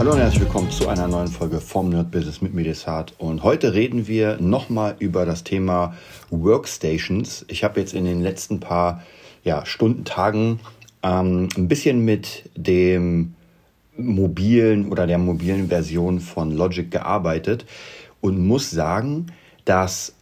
Hallo und herzlich willkommen zu einer neuen Folge vom Nerd Business mit Medisat. Und heute reden wir nochmal über das Thema Workstations. Ich habe jetzt in den letzten paar ja, Stunden, Tagen ähm, ein bisschen mit dem mobilen oder der mobilen Version von Logic gearbeitet und muss sagen, dass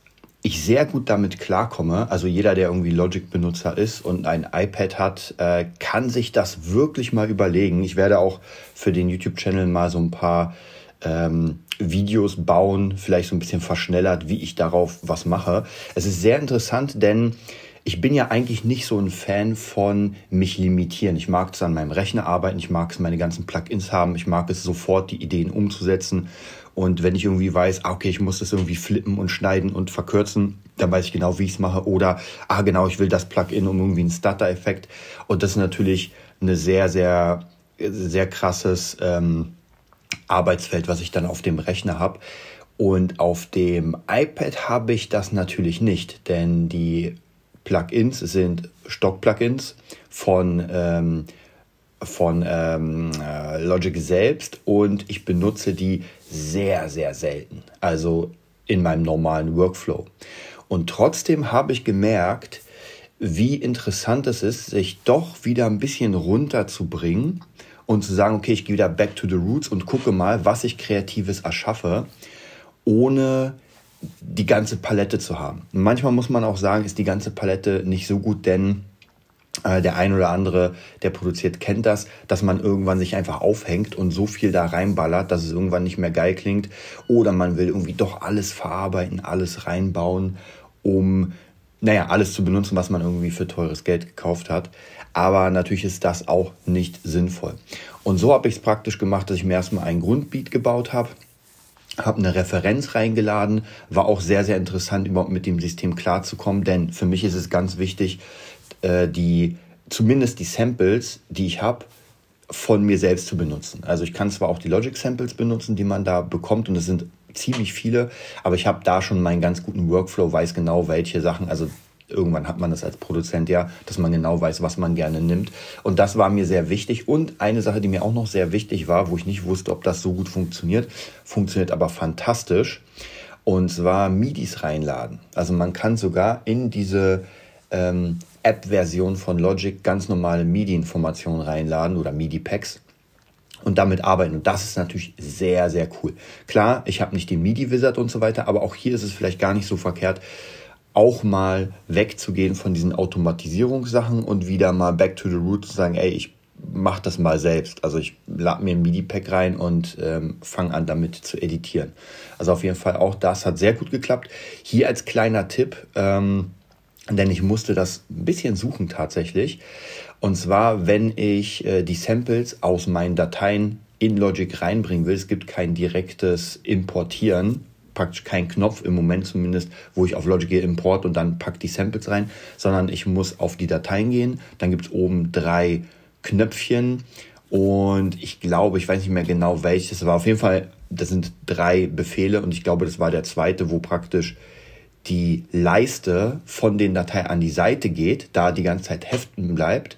ich sehr gut damit klarkomme. Also jeder, der irgendwie Logic-Benutzer ist und ein iPad hat, äh, kann sich das wirklich mal überlegen. Ich werde auch für den YouTube-Channel mal so ein paar ähm, Videos bauen, vielleicht so ein bisschen verschnellert, wie ich darauf was mache. Es ist sehr interessant, denn ich bin ja eigentlich nicht so ein Fan von mich limitieren. Ich mag es an meinem Rechner arbeiten, ich mag es meine ganzen Plugins haben, ich mag es sofort, die Ideen umzusetzen. Und wenn ich irgendwie weiß, ah, okay, ich muss das irgendwie flippen und schneiden und verkürzen, dann weiß ich genau, wie ich es mache. Oder, ah, genau, ich will das Plugin um irgendwie einen Stutter-Effekt. Und das ist natürlich eine sehr, sehr, sehr krasses ähm, Arbeitsfeld, was ich dann auf dem Rechner habe. Und auf dem iPad habe ich das natürlich nicht, denn die Plugins sind Stock-Plugins von, ähm, von ähm, äh, Logic selbst und ich benutze die sehr, sehr selten. Also in meinem normalen Workflow. Und trotzdem habe ich gemerkt, wie interessant es ist, sich doch wieder ein bisschen runterzubringen und zu sagen, okay, ich gehe wieder back to the roots und gucke mal, was ich Kreatives erschaffe, ohne die ganze Palette zu haben. Manchmal muss man auch sagen, ist die ganze Palette nicht so gut, denn der ein oder andere, der produziert, kennt das, dass man irgendwann sich einfach aufhängt und so viel da reinballert, dass es irgendwann nicht mehr geil klingt. Oder man will irgendwie doch alles verarbeiten, alles reinbauen, um, naja, alles zu benutzen, was man irgendwie für teures Geld gekauft hat. Aber natürlich ist das auch nicht sinnvoll. Und so habe ich es praktisch gemacht, dass ich mir erstmal einen Grundbeat gebaut habe habe eine Referenz reingeladen, war auch sehr, sehr interessant, überhaupt mit dem System klarzukommen, denn für mich ist es ganz wichtig, äh, die, zumindest die Samples, die ich habe, von mir selbst zu benutzen. Also ich kann zwar auch die Logic Samples benutzen, die man da bekommt und es sind ziemlich viele, aber ich habe da schon meinen ganz guten Workflow, weiß genau, welche Sachen, also irgendwann hat man das als Produzent ja, dass man genau weiß, was man gerne nimmt. Und das war mir sehr wichtig. Und eine Sache, die mir auch noch sehr wichtig war, wo ich nicht wusste, ob das so gut funktioniert, funktioniert aber fantastisch. Und zwar MIDIs reinladen. Also man kann sogar in diese ähm, App-Version von Logic ganz normale MIDI-Informationen reinladen oder MIDI-Packs und damit arbeiten. Und das ist natürlich sehr, sehr cool. Klar, ich habe nicht den MIDI-Wizard und so weiter, aber auch hier ist es vielleicht gar nicht so verkehrt, auch mal wegzugehen von diesen Automatisierungssachen und wieder mal back to the roots zu sagen, ey, ich mach das mal selbst. Also ich lade mir ein MIDI-Pack rein und ähm, fange an damit zu editieren. Also auf jeden Fall auch das hat sehr gut geklappt. Hier als kleiner Tipp, ähm, denn ich musste das ein bisschen suchen tatsächlich. Und zwar, wenn ich äh, die Samples aus meinen Dateien in Logic reinbringen will, es gibt kein direktes Importieren praktisch keinen Knopf im Moment zumindest, wo ich auf Logic gehe, Import und dann pack die Samples rein, sondern ich muss auf die Dateien gehen. Dann gibt es oben drei Knöpfchen und ich glaube, ich weiß nicht mehr genau welches, aber auf jeden Fall, das sind drei Befehle und ich glaube, das war der zweite, wo praktisch die Leiste von den Dateien an die Seite geht, da die ganze Zeit heften bleibt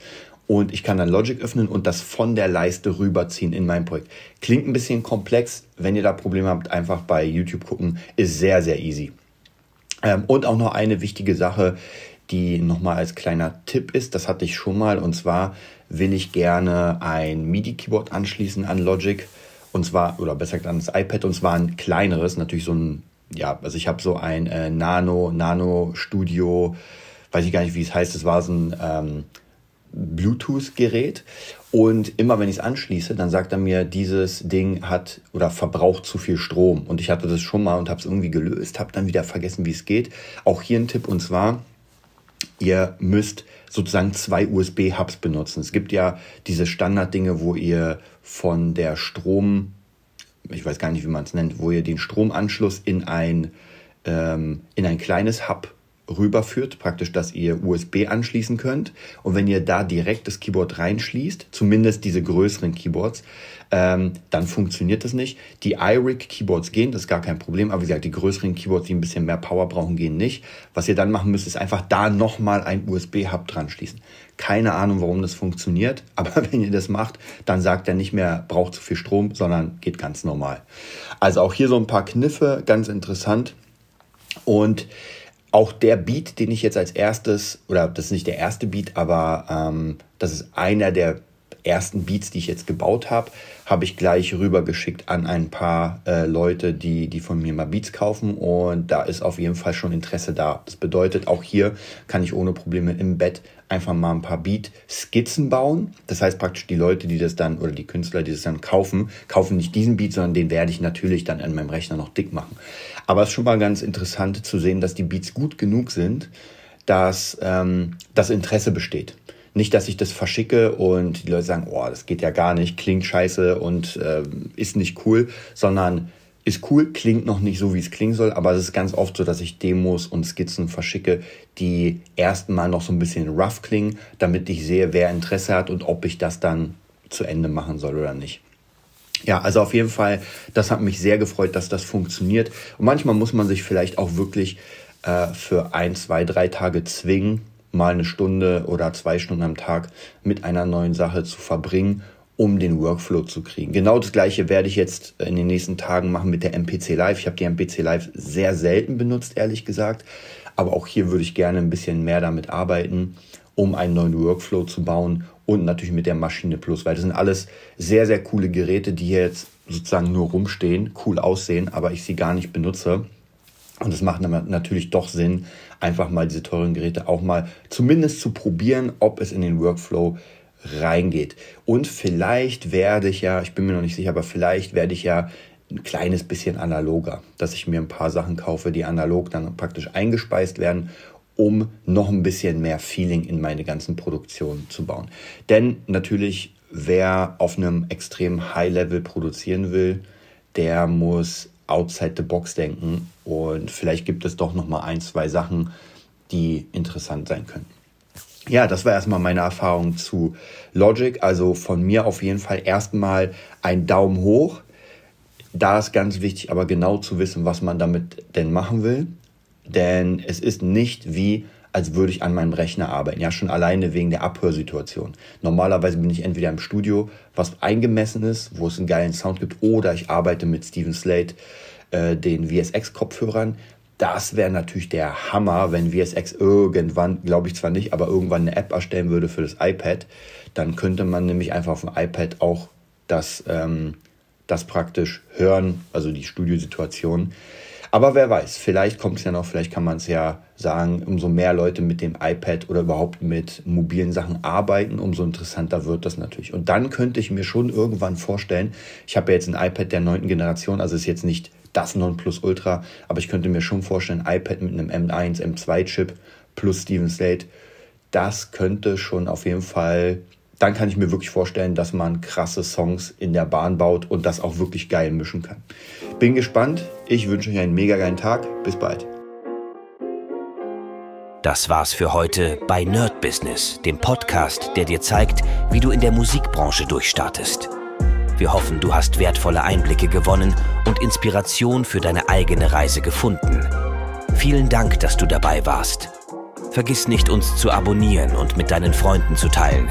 und ich kann dann Logic öffnen und das von der Leiste rüberziehen in mein Projekt. Klingt ein bisschen komplex. Wenn ihr da Probleme habt, einfach bei YouTube gucken. Ist sehr, sehr easy. Ähm, und auch noch eine wichtige Sache, die nochmal als kleiner Tipp ist, das hatte ich schon mal, und zwar will ich gerne ein MIDI-Keyboard anschließen an Logic, und zwar, oder besser gesagt an das iPad, und zwar ein kleineres, natürlich so ein, ja, also ich habe so ein äh, Nano, Nano Studio, weiß ich gar nicht, wie es heißt, es war so ein ähm, Bluetooth-Gerät und immer wenn ich es anschließe, dann sagt er mir, dieses Ding hat oder verbraucht zu viel Strom. Und ich hatte das schon mal und habe es irgendwie gelöst, habe dann wieder vergessen, wie es geht. Auch hier ein Tipp und zwar, ihr müsst sozusagen zwei USB-Hubs benutzen. Es gibt ja diese Standarddinge, wo ihr von der Strom, ich weiß gar nicht, wie man es nennt, wo ihr den Stromanschluss in ein, ähm, in ein kleines Hub rüberführt, praktisch, dass ihr USB anschließen könnt. Und wenn ihr da direkt das Keyboard reinschließt, zumindest diese größeren Keyboards, ähm, dann funktioniert das nicht. Die iRig Keyboards gehen, das ist gar kein Problem, aber wie gesagt, die größeren Keyboards, die ein bisschen mehr Power brauchen, gehen nicht. Was ihr dann machen müsst, ist einfach da nochmal ein USB-Hub dran schließen. Keine Ahnung, warum das funktioniert, aber wenn ihr das macht, dann sagt er nicht mehr, braucht zu viel Strom, sondern geht ganz normal. Also auch hier so ein paar Kniffe, ganz interessant. Und auch der Beat, den ich jetzt als erstes, oder das ist nicht der erste Beat, aber ähm, das ist einer der ersten Beats, die ich jetzt gebaut habe, habe ich gleich rübergeschickt an ein paar äh, Leute, die, die von mir mal Beats kaufen und da ist auf jeden Fall schon Interesse da. Das bedeutet, auch hier kann ich ohne Probleme im Bett einfach mal ein paar Beat-Skizzen bauen. Das heißt praktisch die Leute, die das dann oder die Künstler, die das dann kaufen, kaufen nicht diesen Beat, sondern den werde ich natürlich dann an meinem Rechner noch dick machen. Aber es ist schon mal ganz interessant zu sehen, dass die Beats gut genug sind, dass ähm, das Interesse besteht. Nicht, dass ich das verschicke und die Leute sagen, oh, das geht ja gar nicht, klingt scheiße und äh, ist nicht cool, sondern ist cool, klingt noch nicht so, wie es klingen soll, aber es ist ganz oft so, dass ich Demos und Skizzen verschicke, die erstmal noch so ein bisschen rough klingen, damit ich sehe, wer Interesse hat und ob ich das dann zu Ende machen soll oder nicht. Ja, also auf jeden Fall, das hat mich sehr gefreut, dass das funktioniert. Und manchmal muss man sich vielleicht auch wirklich äh, für ein, zwei, drei Tage zwingen, mal eine Stunde oder zwei Stunden am Tag mit einer neuen Sache zu verbringen, um den Workflow zu kriegen. Genau das gleiche werde ich jetzt in den nächsten Tagen machen mit der MPC Live. Ich habe die MPC Live sehr selten benutzt, ehrlich gesagt. Aber auch hier würde ich gerne ein bisschen mehr damit arbeiten, um einen neuen Workflow zu bauen und natürlich mit der Maschine Plus, weil das sind alles sehr, sehr coole Geräte, die hier jetzt sozusagen nur rumstehen, cool aussehen, aber ich sie gar nicht benutze. Und es macht natürlich doch Sinn, einfach mal diese teuren Geräte auch mal zumindest zu probieren, ob es in den Workflow reingeht. Und vielleicht werde ich ja, ich bin mir noch nicht sicher, aber vielleicht werde ich ja ein kleines bisschen analoger, dass ich mir ein paar Sachen kaufe, die analog dann praktisch eingespeist werden, um noch ein bisschen mehr Feeling in meine ganzen Produktionen zu bauen. Denn natürlich, wer auf einem extrem High-Level produzieren will, der muss outside the box denken und vielleicht gibt es doch noch mal ein, zwei Sachen, die interessant sein können. Ja, das war erstmal meine Erfahrung zu Logic. Also von mir auf jeden Fall erstmal ein Daumen hoch. Da ist ganz wichtig, aber genau zu wissen, was man damit denn machen will. Denn es ist nicht wie als würde ich an meinem Rechner arbeiten. Ja, schon alleine wegen der Abhörsituation. Normalerweise bin ich entweder im Studio, was eingemessen ist, wo es einen geilen Sound gibt, oder ich arbeite mit Steven Slate, äh, den VSX-Kopfhörern. Das wäre natürlich der Hammer, wenn VSX irgendwann, glaube ich zwar nicht, aber irgendwann eine App erstellen würde für das iPad. Dann könnte man nämlich einfach auf dem iPad auch das, ähm, das praktisch hören, also die Studiosituation. Aber wer weiß, vielleicht kommt es ja noch, vielleicht kann man es ja sagen, umso mehr Leute mit dem iPad oder überhaupt mit mobilen Sachen arbeiten, umso interessanter wird das natürlich. Und dann könnte ich mir schon irgendwann vorstellen, ich habe ja jetzt ein iPad der neunten Generation, also ist jetzt nicht das Nonplusultra, aber ich könnte mir schon vorstellen, iPad mit einem M1, M2-Chip plus Steven Slate, das könnte schon auf jeden Fall dann kann ich mir wirklich vorstellen, dass man krasse Songs in der Bahn baut und das auch wirklich geil mischen kann. Bin gespannt. Ich wünsche euch einen mega geilen Tag. Bis bald. Das war's für heute bei Nerd Business, dem Podcast, der dir zeigt, wie du in der Musikbranche durchstartest. Wir hoffen, du hast wertvolle Einblicke gewonnen und Inspiration für deine eigene Reise gefunden. Vielen Dank, dass du dabei warst. Vergiss nicht, uns zu abonnieren und mit deinen Freunden zu teilen.